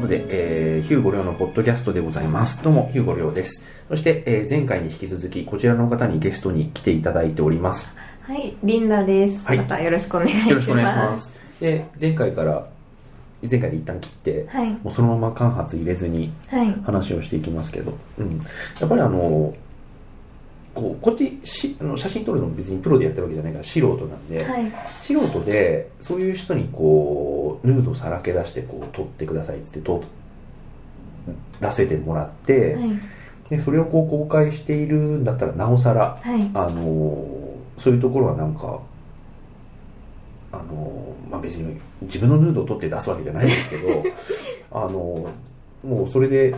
ことで、えー、ヒューゴリョウのポッドキャストでございます。どうも、ヒューゴリョウです。そして、えー前回に引き続き、こちらの方にゲストに来ていただいております。はい、リンダです。はいまたよろしくお願いします。よろしくお願いします。で、前回から、前回で一旦切って、はい、もうそのまま間髪入れずにはい、話をしていきますけど、うん。やっぱりあの、こう、こっちしあの写真撮るの別にプロでやってるわけじゃないから素人なんで、はい、素人でそういう人にこうヌードさらけ出してこう撮ってくださいっつって撮らせてもらって、はい、でそれをこう公開しているんだったらなおさら、はい、あのそういうところはなんかあの、まあ、別に自分のヌードを撮って出すわけじゃないんですけど あのもうそれで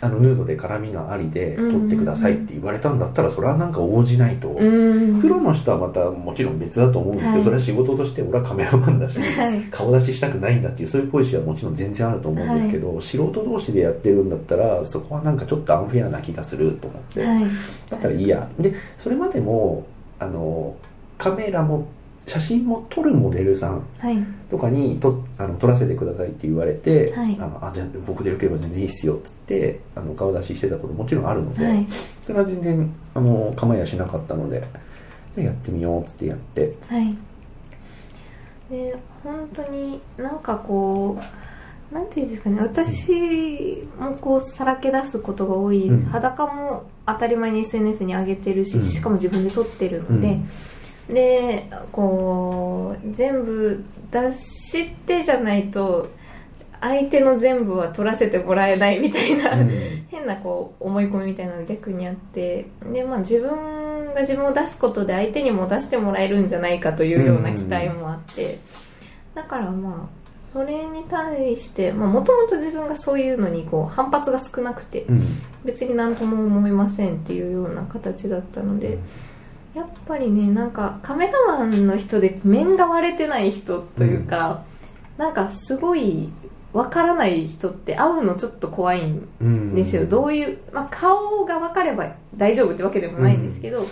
あのヌードで絡みがありで撮ってくださいって言われたんだったらそれはなんか応じないと。プロの人はまたもちろん別だと思うんですけど、はい。それは仕事として俺はカメラマンだし、はい。顔出ししたくないんだっていうそういうポリシーはもちろん全然あると思うんですけど、素人同士でやってるんだったらそこはなんかちょっとアンフェアな気がすると思って、はい、だったらいいや。でそれまでもあのカメラも写真も撮るモデルさんはい、とかにとあの撮らせてくださいって言われて、はい。あのあじゃあ僕でよければ全然いいっすよって言ってあの顔出ししてたこともちろんあるので、はい、それは全然あの構いやしなかったのでやってみようっつってやって。はい。で、本当になんかこう、なんていうんですかね、私もこうさらけ出すことが多い、うん。裸も当たり前に SNS に上げてるし、うん。しかも自分で撮ってるので、でこう全部出してじゃないと相手の全部は取らせてもらえないみたいな、うん変なこう思い込みみたいなのが逆にあってで、まあ、自分が自分を出すことで相手にも出してもらえるんじゃないかというような期待もあって、だからまあそれに対してもともと自分がそういうのにこう反発が少なくてうん別に何とも思いませんっていうような形だったので。やっぱりねなんかカメラマンの人で面が割れてない人というか、なんかすごいわからない人って会うのちょっと怖いんうんですよ、どういう、まあ、顔が分かれば大丈夫ってわけでもないんですけど、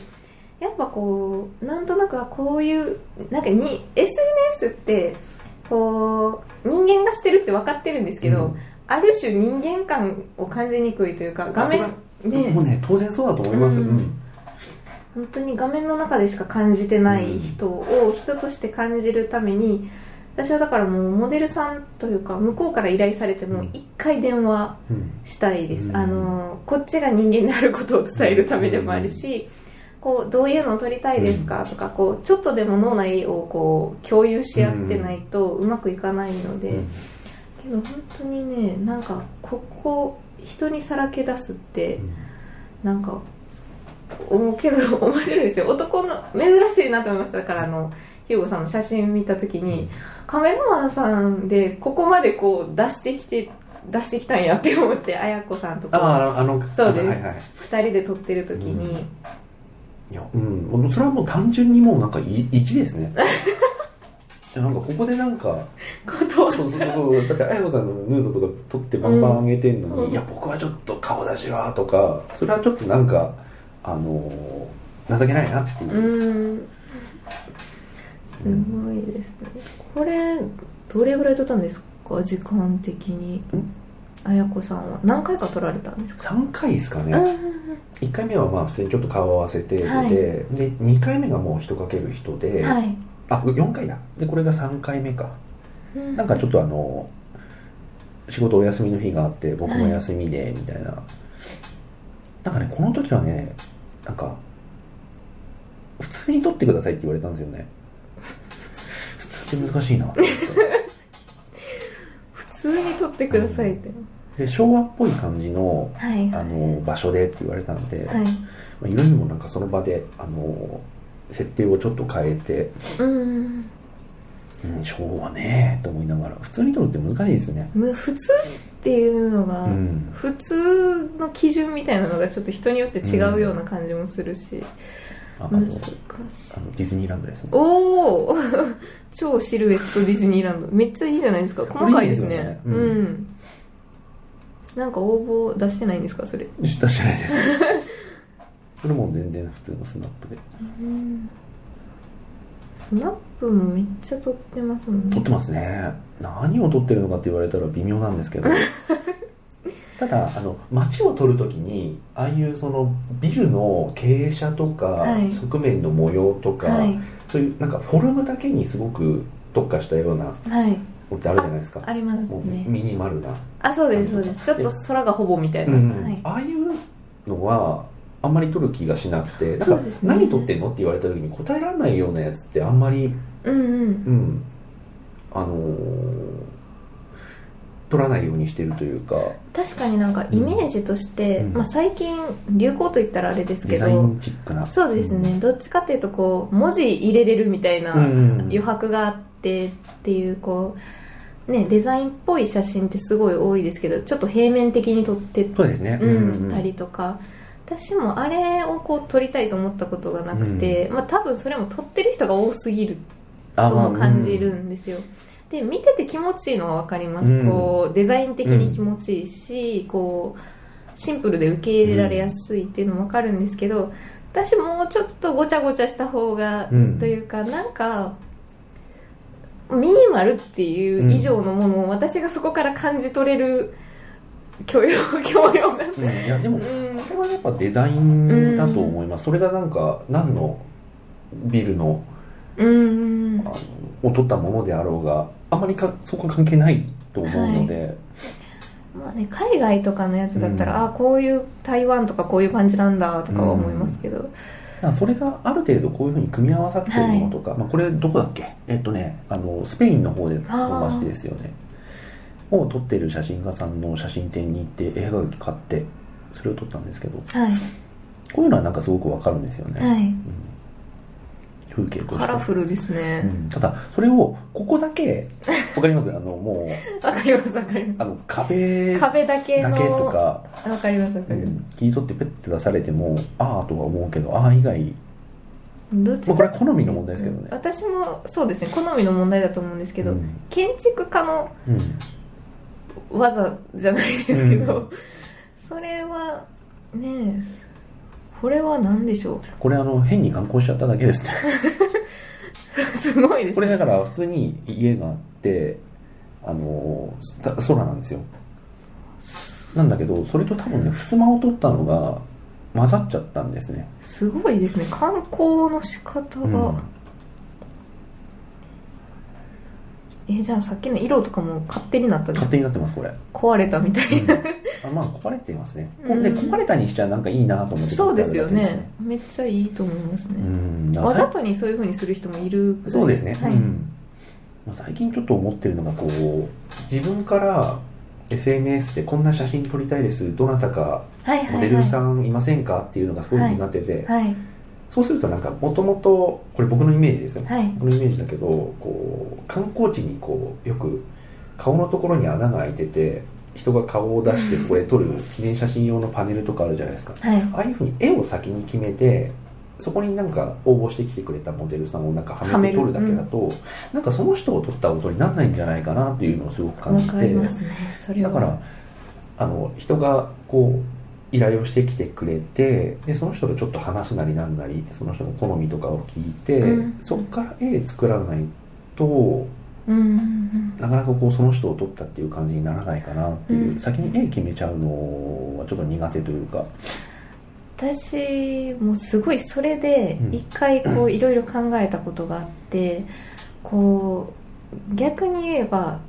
やっぱこうなんとなくあこういうなんかに SNS ってこう人間がしてるって分かってるんですけど、うん。ある種人間感を感じにくいというか画面ね。もうね当然そうだと思います、ううんん本当に画面の中でしか感じてない人を人として感じるために私はだからもうモデルさんというか向こうから依頼されても一回電話うんしたいです、うん。あのこっちが人間であることを伝えるためでもあるし、こうどういうのを撮りたいですか？とかこうちょっとでも脳内をこう共有し合ってないとうまくいかないので、うん。けど本当にねなんかここ人にさらけ出すってなんか思うけど面白いですよ。男の珍しいなと思いました。だからあのヒューゴさんの写真見た時にカメラマンさんでここまでこう出してきて出してきたんやって思って綾子さんとあかああのそうです。はいはい2人で撮ってる時に、いやうん。もうそれはもう単純にもうなんかい1ですね。なんかここでなんかそうそうそう。だって綾子さんのヌードとか撮ってバンバン上げてんのに、うん。いや僕はちょっと顔出しはとかそれはちょっとなんかあのー情けないなっていうう、ーん。すごいですね。これどれぐらい撮ったんですか？時間的に。綾子さんは何回か撮られたんですか？3回ですかね、うん1回目はまあ普通にちょっと顔合わせてで、はい。で2回目がもう人かける人で、はい。あ4回だ。でこれが3回目か。うん。なんかちょっとあの仕事お休みの日があって僕も休みでみたいな、なんかねこの時はねなんか普通に撮ってくださいって言われたんですよね。普通って難しいな。と思って普通に撮ってくださいって、で昭和っぽい感じのはいあの場所でって言われたんで、はい。まあ、色にもなんかその場であの設定をちょっと変えて、うん。うん、昭和ねと思いながら普通に撮るって難しいですね。む普通？っていうのが、うん。普通の基準みたいなのがちょっと人によって違うような感じもするし、難しい。ディズニーランドですね。おお超シルエットディズニーランド。めっちゃいいじゃないですか。細かいですね。ねううん。んなんか応募出してないんですか？それ。出してないです。それも全然普通のスナップで。スナップもめっちゃ撮ってますもんね。撮ってますね何を撮ってるのかって言われたら微妙なんですけど。ただあの街を撮るときにああいうそのビルの傾斜とか、はい。側面の模様とか、はい。そういうなんかフォルムだけにすごく特化したようなはい。のってあるじゃないですか。ありますね。ミニマルな、あそうですそうです。ちょっと空がほぼみたいな、うんはい、ああいうのはあんまり撮る気がしなくてか、ね。何撮ってんのって言われた時に答えられないようなやつってあんまりうんうん。うんあのー撮らないようにしてるというか。確かになんかイメージとして、うん。まあ、最近流行と言ったらあれですデけど。ザインチックな。そうですね、どっちかっていうとこう文字入れれるみたいなうんうん余白があってっていうこうねデザインっぽい写真ってすごい多いですけどちょっと平面的に撮ってそうですね。うん、たりとか。私もあれをこう撮りたいと思ったことがなくて、まあ、多分それも撮ってる人が多すぎるあとも感じるまあんですよ、で見てて気持ちいいのは分かります、うん。こうデザイン的に気持ちいいし、こうシンプルで受け入れられやすいっていうのも分かるんですけど私もうちょっとごちゃごちゃした方が、うん。というかなんかミニマルっていう以上のものを私がそこから感じ取れる許容 許容が。うん。いやでもうん。これはやっぱデザインだと思います、それがなんか何のビルのうん。あのを撮ったものであろうがあまりかそこ関係ないと思うので、まあね、海外とかのやつだったら、うん。あこういう台湾とかこういう感じなんだとかは思いますけど、だからそれがある程度こういうふうに組み合わさってるものとか、まあ、これどこだっけ？えっとねあのスペインの方での街ですよね。を撮ってる写真家さんの写真展に行って映画機買ってそれを撮ったんですけど。はい。こういうのはなんかすごくわかるんですよね、はい風景として。カラフルですうねん、ただそれをここだけわかります？あのもうわ、かりますわかりまあの壁す壁だけのだけとか、わかりますわかりまうん、切り取ってペッて出されてもああとは思うけどああ以外。す、どっちまあこれは好みの問題ですけどね。私もそうですね。好みの問題だと思うんですけど、うん。建築家のうん。技じゃないですけど、うそれはねこれは何でしょこれあの変に観光しちゃっただけですねう すごいですこれだから普通に家があってあのた空なんですよ。なんだけどそれと多分ね襖を取ったのが混ざっちゃったんですね。すごいですね。観光の仕方が、うんえじゃあさっきの色とかも勝手になったんです勝手になってますこれ、壊れたみたいな、あまあ壊れてますね、うん。で壊れたにしちゃなんかいいなと思ってそうですよね。めっちゃいいと思いますうね、わざとにそういうふうにする人もいるそうですね、はい。うん。まあ最近ちょっと思ってるのがこう自分から SNS でこんな写真撮りたいです。どなたかはいはいモデルさんいませんか？っていうのがすごい気になってて、はいそうするとなんかもともとこれ僕のイメージですよ、はい。僕のイメージだけどこう観光地にこうよく顔のところに穴が開いてて人が顔を出してそこで撮る記念写真用のパネルとかあるじゃないですか。はい。ああいうふうに絵を先に決めてそこになんか応募してきてくれたモデルさんをなんかははめて撮るだけだと、なんかその人を撮ったことにならないんじゃないかなっていうのをすごく感わじてかりますね。だからあの人がこう依頼をしてきてくれてでその人とちょっと話すなりなんなりその人の好みとかを聞いて、うん。そこから絵作らないとうんうんうん。なかなかこうその人を撮ったっていう感じにならないかなっていう、うん。先に絵決めちゃうのはちょっと苦手というか。私もすごいそれでうん。一回こう いろいろ考えたことがあってこう逆に言えば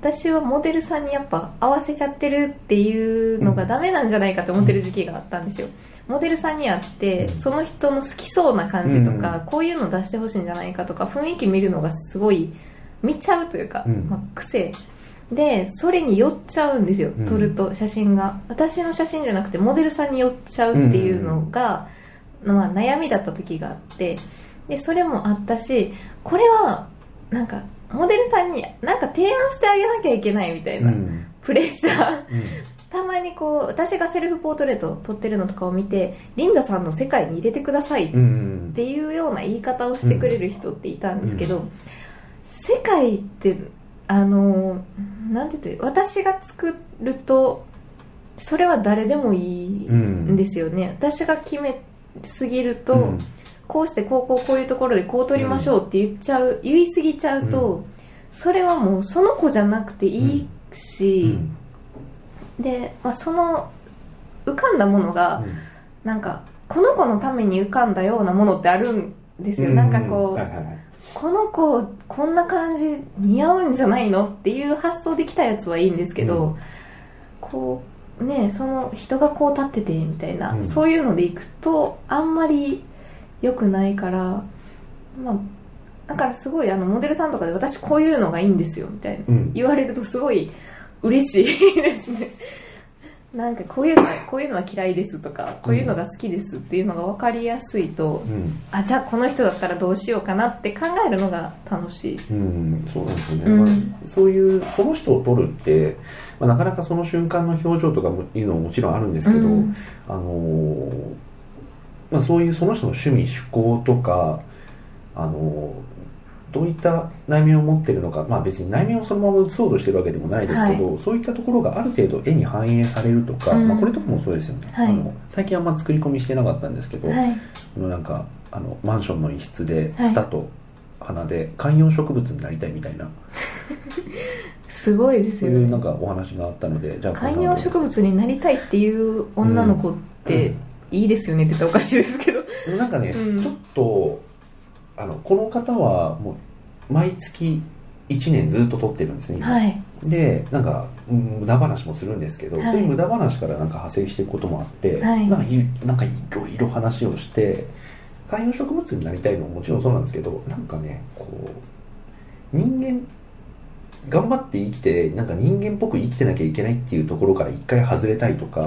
私はモデルさんにやっぱ合わせちゃってるっていうのがダメなんじゃないかと思ってる時期があったんですよ。モデルさんに会ってうん。その人の好きそうな感じとか、うん。こういうの出してほしいんじゃないかとか雰囲気見るのがすごい見ちゃうというか、うん。まあ、癖。でそれに寄っちゃうんですようん。撮ると写真が。私の写真じゃなくてモデルさんに寄っちゃうっていうのが、まあ、悩みだった時があって。でそれもあったしこれはなんかモデルさんになんか提案してあげなきゃいけないみたいな、うん。プレッシャー。うん。たまにこう私がセルフポートレート撮ってるのとかを見てリンダさんの世界に入れてくださいっうんていうような言い方をしてくれる人っていたんですけど、世界ってあのなんて言って私が作るとそれは誰でもいいんですよね、私が決めすぎると、うんこうしてこうこうこういうところでこう取りましょうって言っちゃう、言い過ぎちゃうと、それはもうその子じゃなくていいし、で、まあ、その浮かんだものが、なんかこの子のために浮かんだようなものってあるんですよ、なんかこう、この子こんな感じ似合うんじゃないのっていう発想できたやつはいいんですけど、うん。こうねその人がこう立っててみたいな、うん。そういうのでいくとあんまり良くないからまあだからすごいあのモデルさんとかで私こういうのがいいんですよみたいな、うん。言われるとすごい嬉しいですね。なんかこういうのはこういうのは嫌いですとかこういうのが好きですっていうのが分かりやすいと、うん。あじゃあこの人だったらどうしようかなって考えるのが楽しい。うん、そうなんですよね、うん。まあそういうその人を撮るって、まあ、なかなかその瞬間の表情とかもいうのももちろんあるんですけど、うん。あのーまあ、そういうその人の趣味趣向とか、あのーどういった内面を持ってるのか、まあ、別に内面をそのまま映そうとしてるわけでもないですけど、そういったところがある程度絵に反映されるとか、うん。まあ、これとかもそうですよね、はい。あの最近あんま作り込みしてなかったんですけど、はい。このなんかあのマンションの一室ではい。ツタと花で観葉植物になりたいみたいな、すごいですそうよねいうなんかお話があったのでじゃあ観葉植物になりたいっていう女の子っていいですよねって言ったらおかしいですけど。なんかね、うん。ちょっとあのこの方はもう毎月1年ずっと撮ってるんですね今。はい。でなんかうん無駄話もするんですけど、はい。そういう無駄話からなんか派生していくこともあって、はい。なんかいなんかいろいろ話をして観葉植物になりたいのももちろんそうなんですけどなんかねこう人間頑張って生きてなんか人間っぽく生きてなきゃいけないっていうところから一回外れたいとか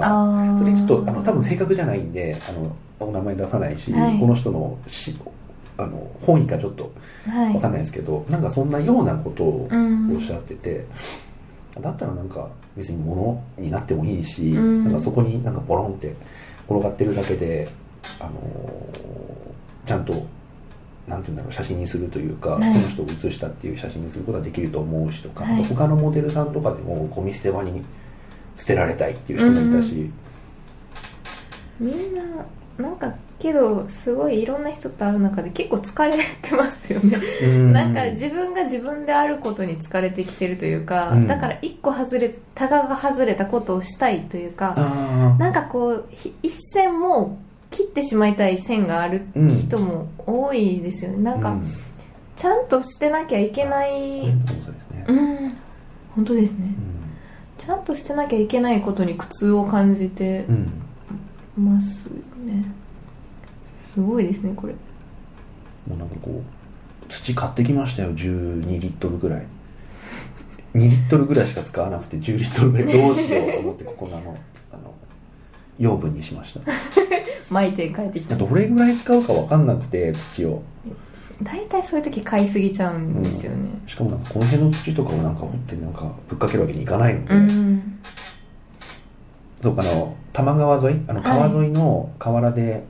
それちょっとあの多分正確じゃないんであのお名前出さないし、はい。この人のしあの本意かちょっとはい。わかんないですけど、なんかそんなようなことをうん。おっしゃってて、だったらなんか別に物になってもいいし、うん。なんかそこになんかボロンって転がってるだけで、あのーちゃんとなんていうんだろう写真にするというか、はい。その人を写したっていう写真にすることができると思うしとか、はい。他のモデルさんとかでもゴミ捨て場に捨てられたいっていう人もいたし、みんななんかけどすごいいろんな人と会う中で結構疲れてますよね。うん。なんか自分が自分であることに疲れてきてるというか、うん。だから一個外れタガが外れたことをしたいというかあなんかこうひ一線も切ってしまいたい線がある人も多いですよね。なんかうん。ちゃんとしてなきゃいけないうですね、うん。本当ですね。うちゃんとしてなきゃいけないことに苦痛を感じてますね。すごいですねこれ。もうなんかこう土買ってきましたよ12リットルぐらい。2リットルぐらいしか使わなくて10リットルぐらいどうしようと思ってここのあの養分にしました巻いて帰ってきた。どれぐらい使うか分かんなくて土を。大体そういう時買いすぎちゃうんですよね。しかもなんかこの辺の土とかをなんか掘ってなんかぶっかけるわけにいかないので、うん。そうあの多摩川沿い？あの川沿いの河原で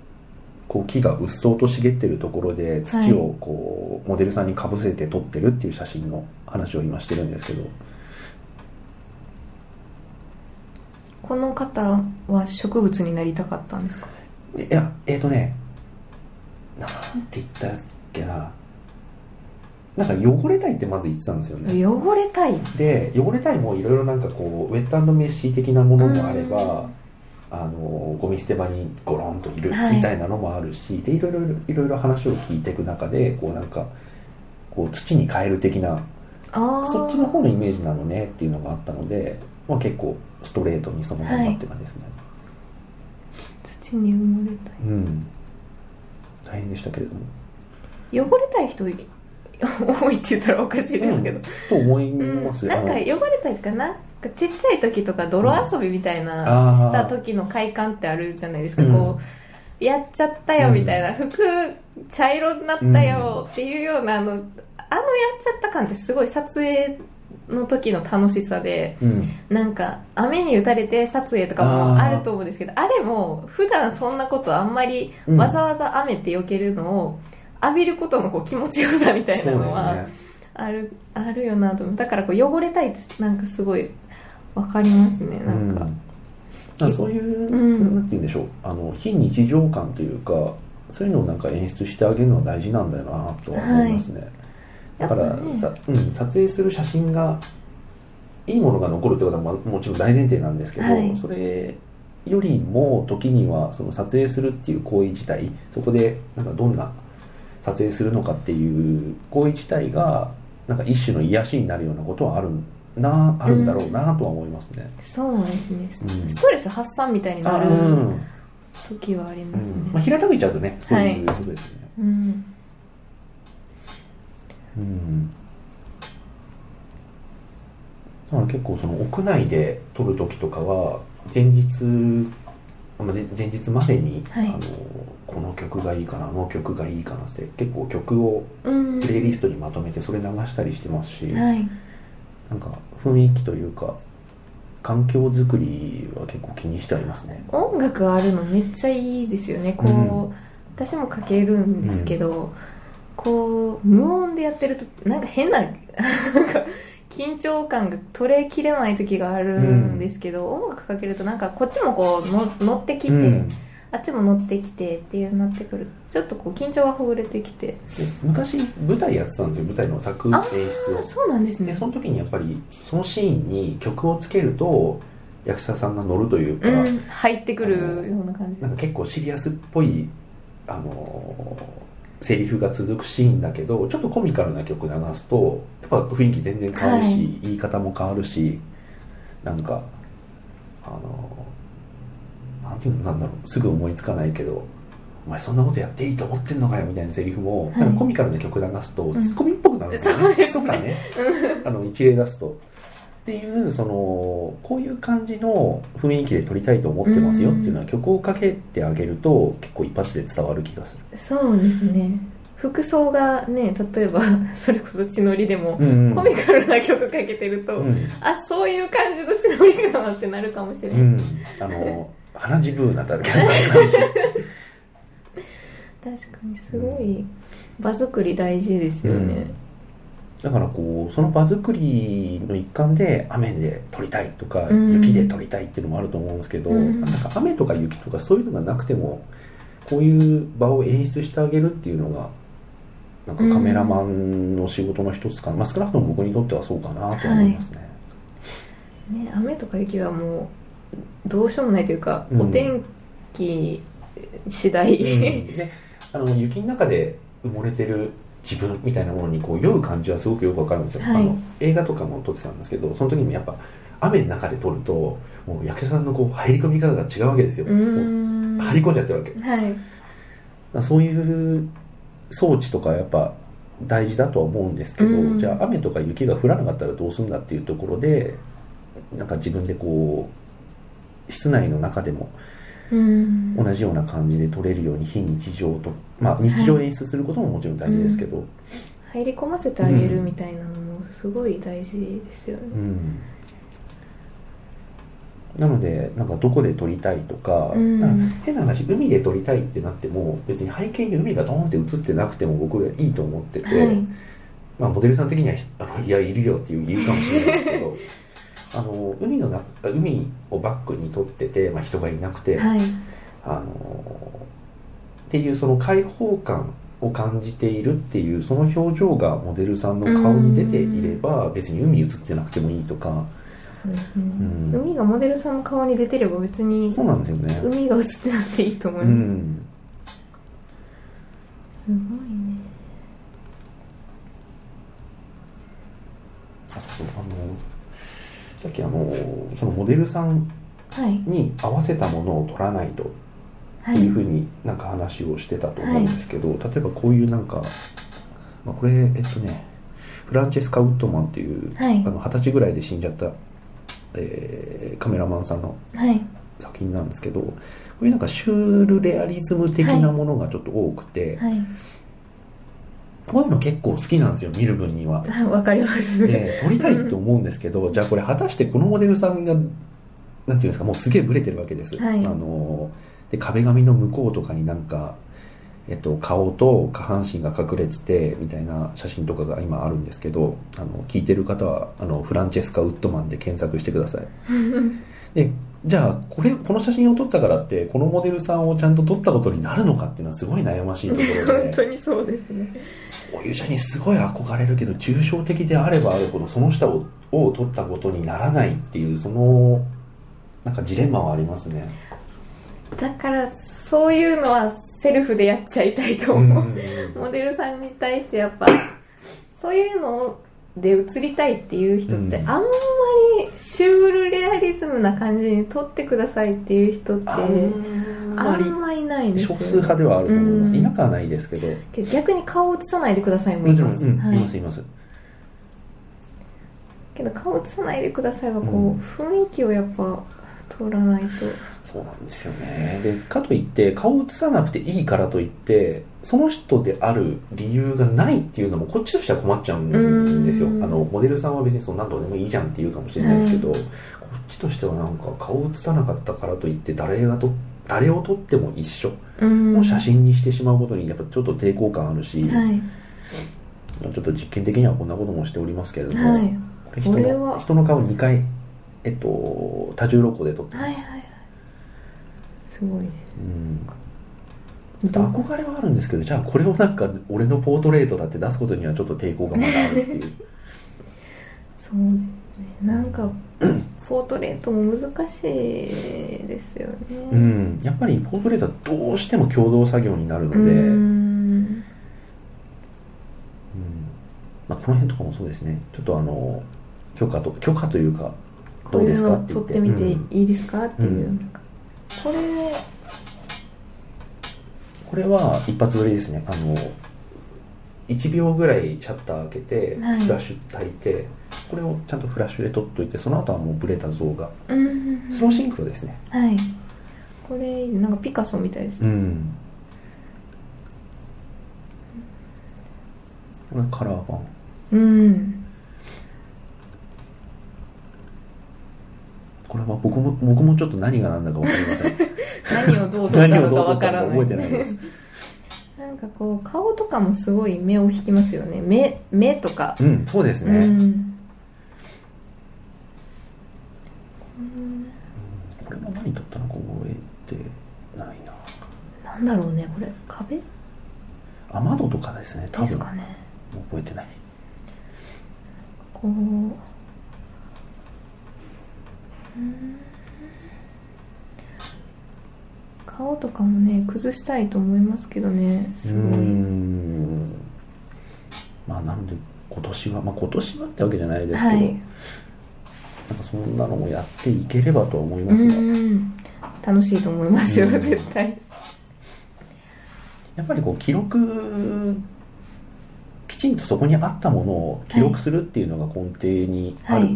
こう木がうっそうと茂ってるところで土をこうモデルさんにかぶせて撮ってるっていう写真の話を今してるんですけど。この方は植物になりたかったんですか？いやえっ、ー、とねなんて言ったっけな。なんか汚れたいってまず言ってたんですよね。汚れたい。で汚れたいもいろいろなんかこうウェットメッシー的なものもあれば、あのゴミ捨て場にゴロンといるはい。みたいなのもあるし、でいろいろいろいろ話を聞いていく中でこうなんかこう土に変える的なそっちの方のイメージなのねっていうのがあったので、まあ、結構ストレートにそのまんまって感じですね、土に埋もれたうん。大変でしたけれども。い汚れたい人い 多いって言ったらおかしいですけど、と思いうん。ます、なんか汚れたいかなんかちっちゃい時とか泥遊びみたいうんなした時の快感ってあるじゃないですか、うん。こうやっちゃったよみたいな、服茶色になったよっていうようなあのあのやっちゃった感ってすごい撮影の時の楽しさでうん。なんか雨に打たれて撮影とかもあると思うんですけどあれも普段そんなことあんまりうん。わざわざ雨って避けるのを浴びることのこう気持ちよさみたいなのはね。あるあるよなと思う。だからこう汚れたいってなんかすごいわかりますねなんか、うん。そういう、うん。なんて言うんでしょう。あの非日常感というかそういうのをなんか演出してあげるのは大事なんだよなとは思いますね、だからねさ、うん、撮影する写真がいいものが残るってことはまあもちろん大前提なんですけど、はい。それよりも時にはその撮影するっていう行為自体そこでなんかどんな撮影するのかっていう行為自体がなんか一種の癒しになるようなことはあるなあるんだろうなとは思いますね。そうですね、スうん。ストレス発散みたいになるうん。時はありうますね。ん。まあ、平たく言っちゃうとねそういうことですね。うんうん。だから結構その屋内で撮る時とかは前日まあ前前日までに、はい。あのこの曲がいいかなあの曲がいいかなって結構曲をうん。プレイリストにまとめてそれ流したりしてますし、はい。なんか雰囲気というか環境づくりは結構気にしてありますね。音楽あるのめっちゃいいですよね。こう、うん。私もかけるんですけど、こう無音でやってるとなんか変ななんか緊張感が取れきれない時があるんですけど、音楽かけるとなんかこっちもこうの乗ってきて、うん。あっちも乗ってきてっていうなってくる。ちょっとこう緊張がほぐれてきて。で昔舞台やってたんですよ舞台の作演あ出を。あそうなんですね。でその時にやっぱりそのシーンに曲をつけると役者さんが乗るというか、うん入ってくるような感じ。なんか結構シリアスっぽいあのーセリフが続くシーンだけどちょっとコミカルな曲流すとやっぱ雰囲気全然変わるし、はい。言い方も変わるしなんかあのーなんていうのなんだろうすぐ思いつかないけどお前そんなことやっていいと思ってんのかよみたいなセリフも、はい。コミカルな曲流すとん。ツッコミっぽくなるんですよね,、そうですね。とかね。あの一例出すとっていうそのこういう感じの雰囲気で撮りたいと思ってますよっていうのは曲をかけてあげると結構一発で伝わる気がする、そうですね。服装がね例えば それこそ血のりでも、うんうん。コミカルな曲かけてると、うん。あそういう感じの血のりかなってなるかもしれない、うん、あの 鼻血ブーなったけど 確かにすごい。場作り大事ですよね、だからこうその場作りの一環で雨で撮りたいとかうん。雪で撮りたいっていうのもあると思うんですけど、うん。なんか雨とか雪とかそういうのがなくてもこういう場を演出してあげるっていうのがなんかカメラマンの仕事の一つかな、まあ、少なくとも僕にとってはそうかなと思いますね、ね雨とか雪はもうどうしようもないというか、うん。お天気次第、うん。であの雪の中で埋もれてる自分みたいなものにこう酔う感じはすごくよくわかるんですよ、はい。あの映画とかも撮ってたんですけどその時にもやっぱ雨の中で撮るともう役者さんのこう入り込み方が違うわけですよ、入り込んじゃってるわけ。はい。らそういう装置とかやっぱ大事だとは思うんですけど、うん。じゃあ雨とか雪が降らなかったらどうするんだっていうところでなんか自分でこう室内の中でもうん同じような感じで撮れるように非日常とまあ日常を演出することももちろん大事ですけど、入り込ませてあげるみたいなのもすごい大事ですよね、うん。なのでなんかどこで撮りたいとか,、うん。なんか変な話海で撮りたいってなっても別に背景に海がドーンって映ってなくても僕はいいと思ってて、はい。まあ、モデルさん的にはあの いやいるよっていう言うかもしれないですけどあの海の中海をバックに撮ってて、まあ、人がいなくて、はい。あのっていうその開放感を感じているっていうその表情がモデルさんの顔に出ていれば別に海映ってなくてもいいとか。そうん海がモデルさんの顔に出てれば別にそうなんですよね。海が映ってなくていいと思いうます、ん。すごいねあそうあのさっきあのそのモデルさんはい。に合わせたものを撮らないとはい。っていうふうになんか話をしてたと思うんですけど、例えばこういうなんか、まあ、これえっとねフランチェスカ・ウッドマンっていうはい。あの二十歳ぐらいで死んじゃった、えーカメラマンさんのはい。作品なんですけどこういうなんかシュールレアリズム的なものがちょっと多くて、はいこういうの結構好きなんですよ見る分には。あ わかります。で撮りたいって思うんですけどじゃあこれ果たしてこのモデルさんがなんていうんですかもうすげえブレてるわけです、はい。あので壁紙の向こうとかになんか、えっと、顔と下半身が隠れててみたいな写真とかが今あるんですけどあの聞いてる方はあのフランチェスカ・ウッドマンで検索してください でじゃあこれこの写真を撮ったからってこのモデルさんをちゃんと撮ったことになるのかっていうのはすごい悩ましいところで。本当にそうですね。こういう写真すごい憧れるけど抽象的であればあるほどその下をを撮ったことにならないっていうそのなんかジレンマはありますね。だからそういうのはセルフでやっちゃいたいと思う、モデルさんに対してやっぱそういうので映りたいっていう人って、うん。あんまりシュールレアリズムな感じに撮ってくださいっていう人ってああんまりないんですよ少数派ではあると思います、うん。いなくはないですけど。逆に顔を映さないでくださいもいます、うんはい。いますいます。けど顔映さないでくださいはこう、うん。雰囲気をやっぱ通らないとそうなんですよねでかといって顔を映さなくていいからといってその人である理由がないっていうのもこっちとしては困っちゃうんですよ。あうん。のモデルさんは別にその何度でもいいじゃんって言うかもしれないですけど、こっちとしてはなんか顔を映さなかったからといって誰がと誰を撮っても一緒。うん。の写真にしてしまうことにやっぱちょっと抵抗感あるし、はい。ちょっと実験的にはこんなこともしておりますけれども、はい。これ人の人の顔2回、えっと、多重録光で撮ってます、はいはいはい。すごい。ですうん憧れはあるんですけどじゃあこれをなんか俺のポートレートだって出すことにはちょっと抵抗がまだあるっていう。そうね。なんか ポートレートも難しいですよね。うん。やっぱりポートレートはどうしても共同作業になるので、ううん。んまあ、この辺とかもそうですね。ちょっとあの許可と許可というかどうですかって言って。撮ってみてうん。いいですかっていう、うん。これこれは一発撮りですね。あの1秒ぐらいシャッター開けて、はい。フラッシュ焚いてこれをちゃんとフラッシュで撮っといてその後はもうブレた像が。うん。スローシンクロですね。はい。これなんかピカソみたいですね。うん。これカラー版。うんこれは僕も僕もちょっと何が何だか分かりません。何をどう撮ったのかどう撮ったのわからないか覚えてないですなんかこう顔とかもすごい目を引きますよね。目目とか。うんそうですうね、ん。これも何撮ったのか覚えてないな。なんだろうねこれ。壁？で雨戸とかですね多分。すかね。覚えてない。こううん顔とかもね崩したいと思いますけどねすごい。ん。まあなので今年はまあ今年はってわけじゃないですけど、はい。なんかそんなのもやっていければとは思いまうすが、ん。楽しいと思いますようん。絶対。やっぱりこう記録きちんとそこにあったものを記録するっていうのが根底にある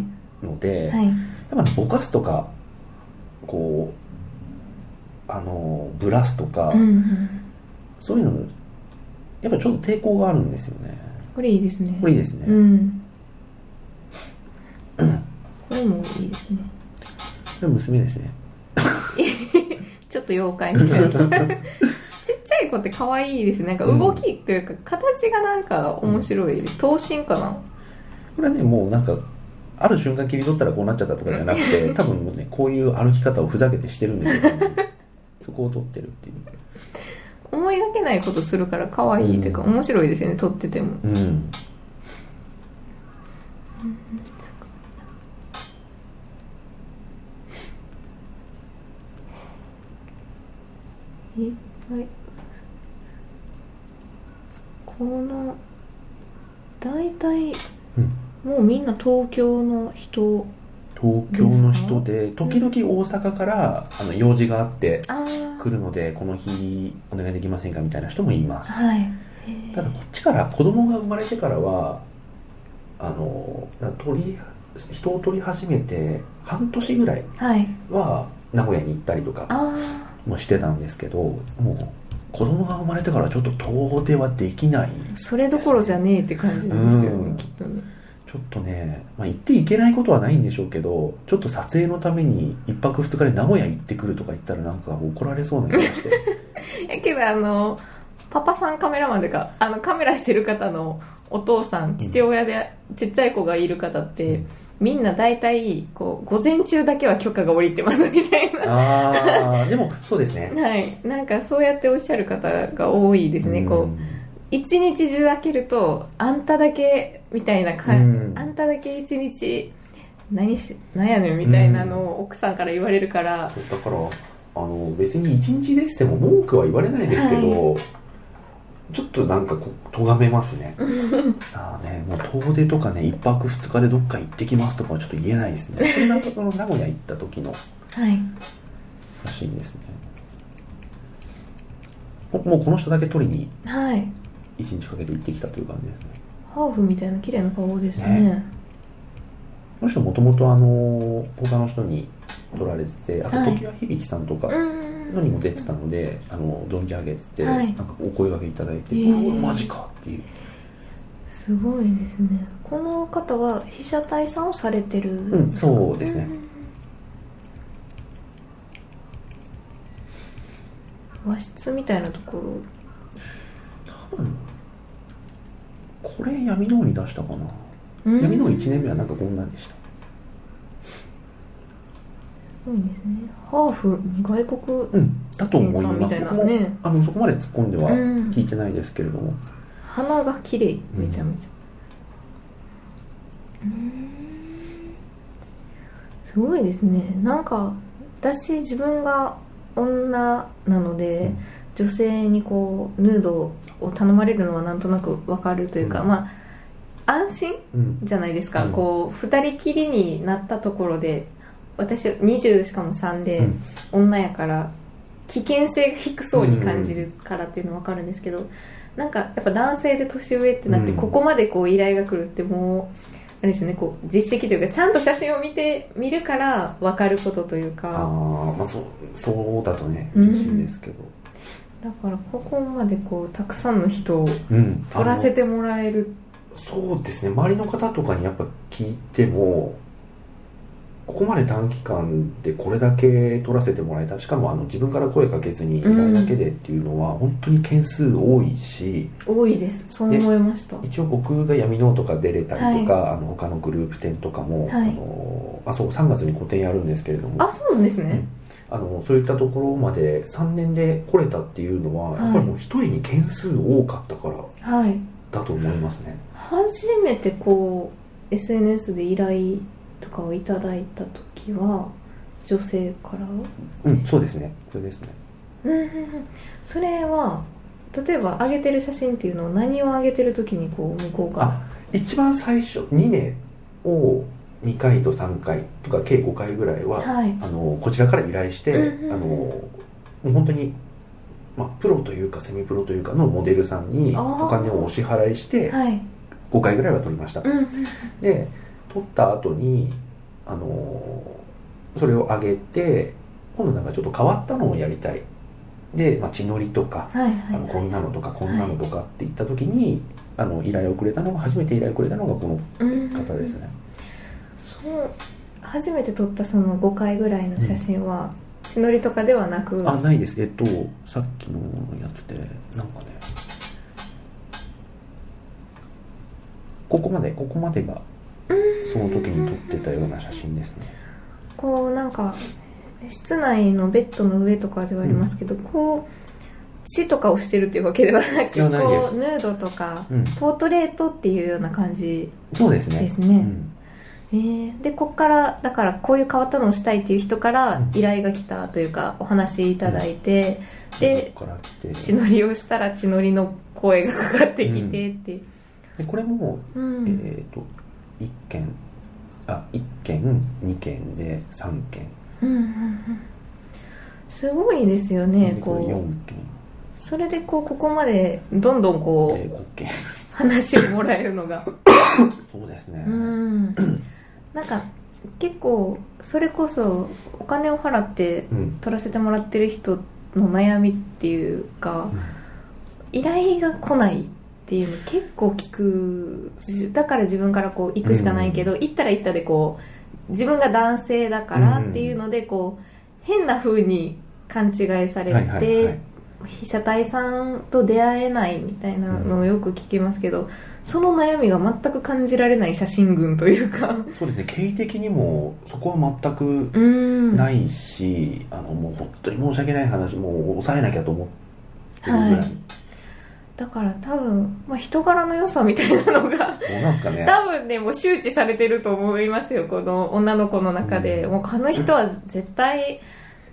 ので、はいやっぱりぼかすとかこうあのブラすとか、うんうんそういうのやっぱりちょっと抵抗があるんですよね。これいいですね。これいいですね、うん。これもいいですね。これ娘ですね。ちょっと妖怪みたいな。ちっちゃい子って可愛いですね。なんか動きというか、形がなんか面白い。です頭身かな。これはねもうなんかある瞬間切り取ったらこうなっちゃったとかじゃなくて多分もうねこういう歩き方をふざけてしてるんですよ、そこを撮ってるっていう。思いがけないことするから可愛いというか、うん。面白いですよね撮ってても。うん。いっぱい。この大体うんもうみんな東京の人東京の人で時々大阪からあの用事があってあ来るのでこの日お願いできませんかみたいな人もいます、はい。ただこっちから子供が生まれてからはあの取り人を取り始めて半年ぐらいは名古屋に行ったりとかあもしてたんですけどもう子供が生まれてからちょっと遠出はできないあそれどころじゃねえって感じですよね、うん。きっとねちょっとね、まあ、行っていけないことはないんでしょうけどちょっと撮影のために1泊2日で名古屋行ってくるとか言ったらなんか怒られそうな気がして。や けどあのパパさんカメラマンというかあのカメラしてる方のお父さん父親でちっちゃい子がいる方って、みんな大体こう午前中だけは許可が下りてますみたいな。ああでもそうですね。はい。なんかそうやっておっしゃる方が多いですね、こう一日中開けるとあんただけみたいな感、うん。あんただけ一日何しなんやねんみたいなのを奥さんから言われるから、そうだからあの別に一日でしても文句は言われないですけど、ちょっとなんかこう咎めますね。ああねもう遠出とかね一泊二日でどっか行ってきますとかはちょっと言えないですね。そんなところ名古屋行った時のはい。写真ですね。ももうこの人だけ撮りにはい一日かけて行ってきたという感じですね。ハーフみたいな綺麗な顔ですね。ね。この人もともとあの他の人に撮られててあとはい。常盤響さんとかうん。のにも出てたので、あの存じ上げてて、はい。なんかお声掛けいただいて、へー。マジかっていう。すごいですね。この方は被写体さんをされてる。うんそうですね。和室みたいなところ多分これ闇の王に出したかな、うん。闇の王1年目はなんかこんなんでした。すごいですね。ハーフ外国うん。だと思います。ね。あのそこまで突っ込んではうん。聞いてないですけれども、鼻が綺麗。めちゃめちゃ。うん。すごいですね。なんか私自分が女なので、うん女性にこうヌードを頼まれるのはなんとなくわかるというか、うん。まあ安心うん。じゃないですか、うん。こう二人きりになったところで私20しかも3で、うん。女やから危険性が低そうに感じるからっていうの分かるんですけど、なんかやっぱ男性で年上ってなって、うん。ここまでこう依頼が来るってもうあれですよね。こう実績というかちゃんと写真を見て見るから分かることというあか。あまあそうそうだとねうん。嬉しいですけど、だからここまでこうたくさんの人をうん。撮らせてもらえる。そうですね。周りの方とかにやっぱ聞いてもここまで短期間でこれだけ取らせてもらえた。しかもあの自分から声かけずに依頼だけでっていうのは本当に件数多いし、多いです。そう思いました。一応僕が闇のとか出れたりとか、あの他のグループ展とかも、はい。あのあそう3月に個展やるんですけれども。あそうなんですね、あのそういったところまで3年で来れたっていうのは、はい。やっぱりもう一重に件数多かったからはい。だと思いますね。初めてこう SNS で依頼とかをいただいた時は女性からうんそうですね。それですね。うんそれは例えば上げてる写真っていうのを何を上げてる時にこう向こうが？あ一番最初2年を2回と3回とか計5回ぐらいは、はい。あのこちらから依頼して、うんうんうん。あのもう本当に、まあ、プロというかセミプロというかのモデルさんにお金をお支払いしてはい。5回ぐらいは取りました、うんうんで取った後にあのそれを上げて今度なんかちょっと変わったのをやりたい。で、まあ、血のりとかはいあのこんなのとかこんなのとはかって言った時に、あの依頼をくれたのが初めて依頼をくれたのがこのうん方ですね、そう初めて撮ったその5回ぐらいの写真は血のりとかではなくあないです。えっとさっきのやつでなんかね。ここまでここまでがその時に撮ってたような写真ですね。こうなんか室内のベッドの上とかではありますけど、こう血とかをしてるっていうわけではなくいやないです。こうヌードとか、うん。ポートレートっていうような感じそうですね。ですね。うんえー。でこっからだからこういう変わったのをしたいっていう人からうん。依頼が来たというかお話いただいて、でここから来て。血のりをしたら血のりの声がかかってきてってでこれも、うん、えっ、と1件あ1件2件で3件。うんうんうん。すごいですよねでこれ4こう件。それでこうここまでどんどんこでう5件。話をもらえるのが。そうですね、うん なんか結構それこそお金を払ってうん。取らせてもらってる人の悩みっていうか依頼が来ないっていうの結構聞く。だから自分からこう行くしかないけど、行ったら行ったでこう自分が男性だからっていうのでこう変な風に勘違いされて、被写体さんと出会えないみたいなのをよく聞きますけど、その悩みが全く感じられない写真群というか。そうですね。経緯的にもそこは全くうん。ないし、あのもう本当に申し訳ない話もう抑えなきゃと思ってるぐらい、はい。だから多分、まあ、人柄の良さみたいなのがどうなんですかね。多分ねもう周知されてると思いますよこの女の子の中で、うん。もうこの人は絶対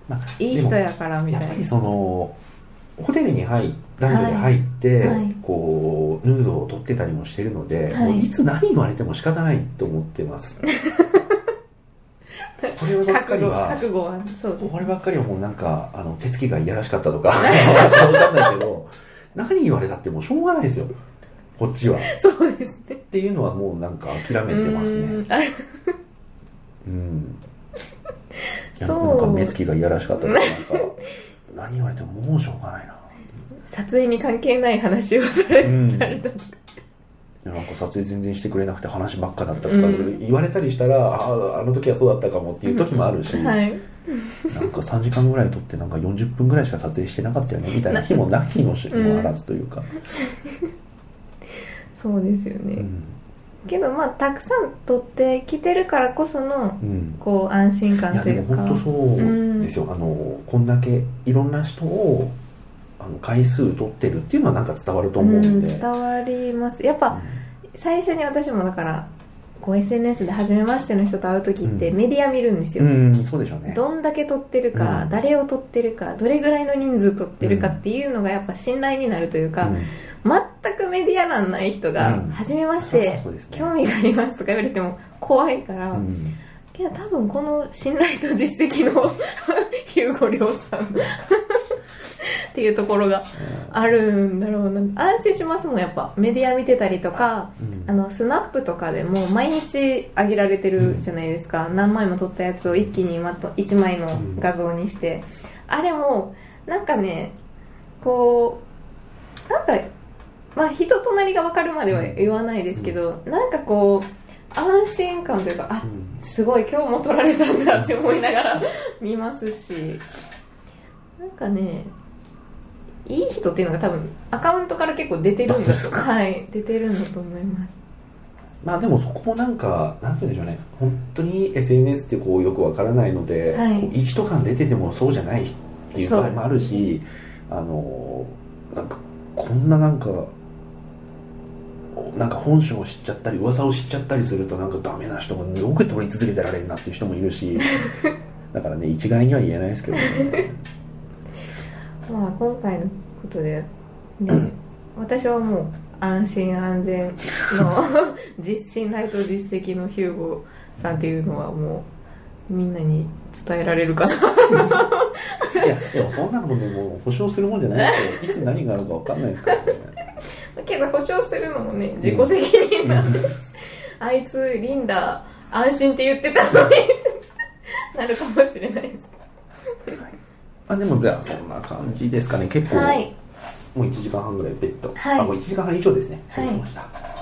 まあいい人やからみたいな。やっぱりそのホテルに入男女で入って、はい。はい。こうヌードを撮ってたりもしてるので、はい。いつ何言われても仕方ないと思ってます。こればっかりは覚悟はそうです。こればっかりはもうなんかあの手つきがいやらしかったとか わかんないけど何言われたってもうしょうがないですよ。こっちは。っ そうですね。ていうのはもうなんか諦めてますね。うん。そうなんか目つきがいやらしかったとかなんか何言われてももうしょうがないな撮影に関係ない話をされうんされたいやなんか撮影全然してくれなくて話ばっかだったとかうん。言われたりしたら、ああの時はそうだったかもっていう時もあるし、はい。なんか3時間ぐらい撮ってなんか40分ぐらいしか撮影してなかったよねみたいな日もなきのしうんもあらずというか、そうですよね、うん。けどまあたくさん撮ってきてるからこそのうん。こう安心い感やでもというか本当そうですよ、あのこんだけいろんな人をあの回数撮ってるっていうのはなんか伝わると思ううんんで、伝わります。やっぱ最初に私もだからこう SNS で初めましての人と会う時ってうん。メディア見るんですよ、うん、そうでしょうね。どんだけ撮ってるか、うん。誰を撮ってるかどれぐらいの人数撮ってるかっていうのがやっぱ信頼になるというか、うん。全くメディアなんない人がうん「初めまして、そうですね興味があります」とか言われても怖いから、うん。けど多分この信頼と実績のヒューゴ・リョウさん っていうところがあるんだろうな。安心しますもんやっぱ。メディア見てたりとかうん。あのスナップとかでも毎日上げられてるじゃないですか、何枚も撮ったやつを一気にまと1枚の画像にして、あれもなんかねこうなんかまあ人となりが分かるまでは言わないですけど、なんかこう安心感というかあうん。すごい今日も撮られたんだって思いながら 見ますし。なんかねいい人っていうのが多分アカウントから結構出てるんですか。はい。出てるんだと思います。まあでもそこもなんか、なんて言うんでしょうね、本当に SNS ってこうよくわからないので、はい。いい人感出ててもそうじゃないっていう場合もあるし、あの、なんか、こんななんか、なんか本性を知っちゃったり、噂を知っちゃったりするとなんかダメな人がよく取り続けてられるなっていう人もいるし、だからね、一概には言えないですけどね。まあ今回のことでね 私はもう安心安全の 実信頼と実績のヒューゴさんっていうのはもうみんなに伝えられるかな いや、でもそんなのね、もう保証するもんじゃないですよ。いつ何があるかわかんないですからね。けど保証するのもね自己責任なんで、あいつリンダ安心って言ってたのに なるかもしれないですあでもじゃあそんな感じですかね。結構、はい。もう1時間半ぐらいベッド、はい。あもう1時間半以上ですね。はい。喋りました。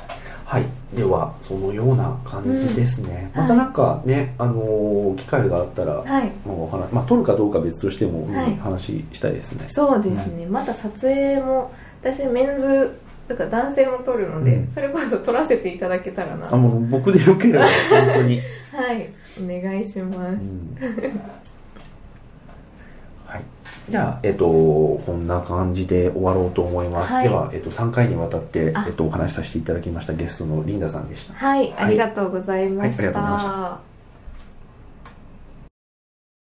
はい、ではそのような感じですね、うん。またなんかね、あのー機会があったら、はい。まあ、お話まあ撮るかどうか別としても、はい。話したいですね。そうですね、また撮影も私メンズとか男性も撮るので、うん。それこそ撮らせていただけたらな。あもう僕でよければ本当に、はい。お願いします、じゃあ、えっと、こんな感じで終わろうと思います、はい。では、えっと、3回にわたってあ、えっと、お話しさせていただきましたゲストのリンダさんでした。はい、ありがとうございましはいありがとうございまた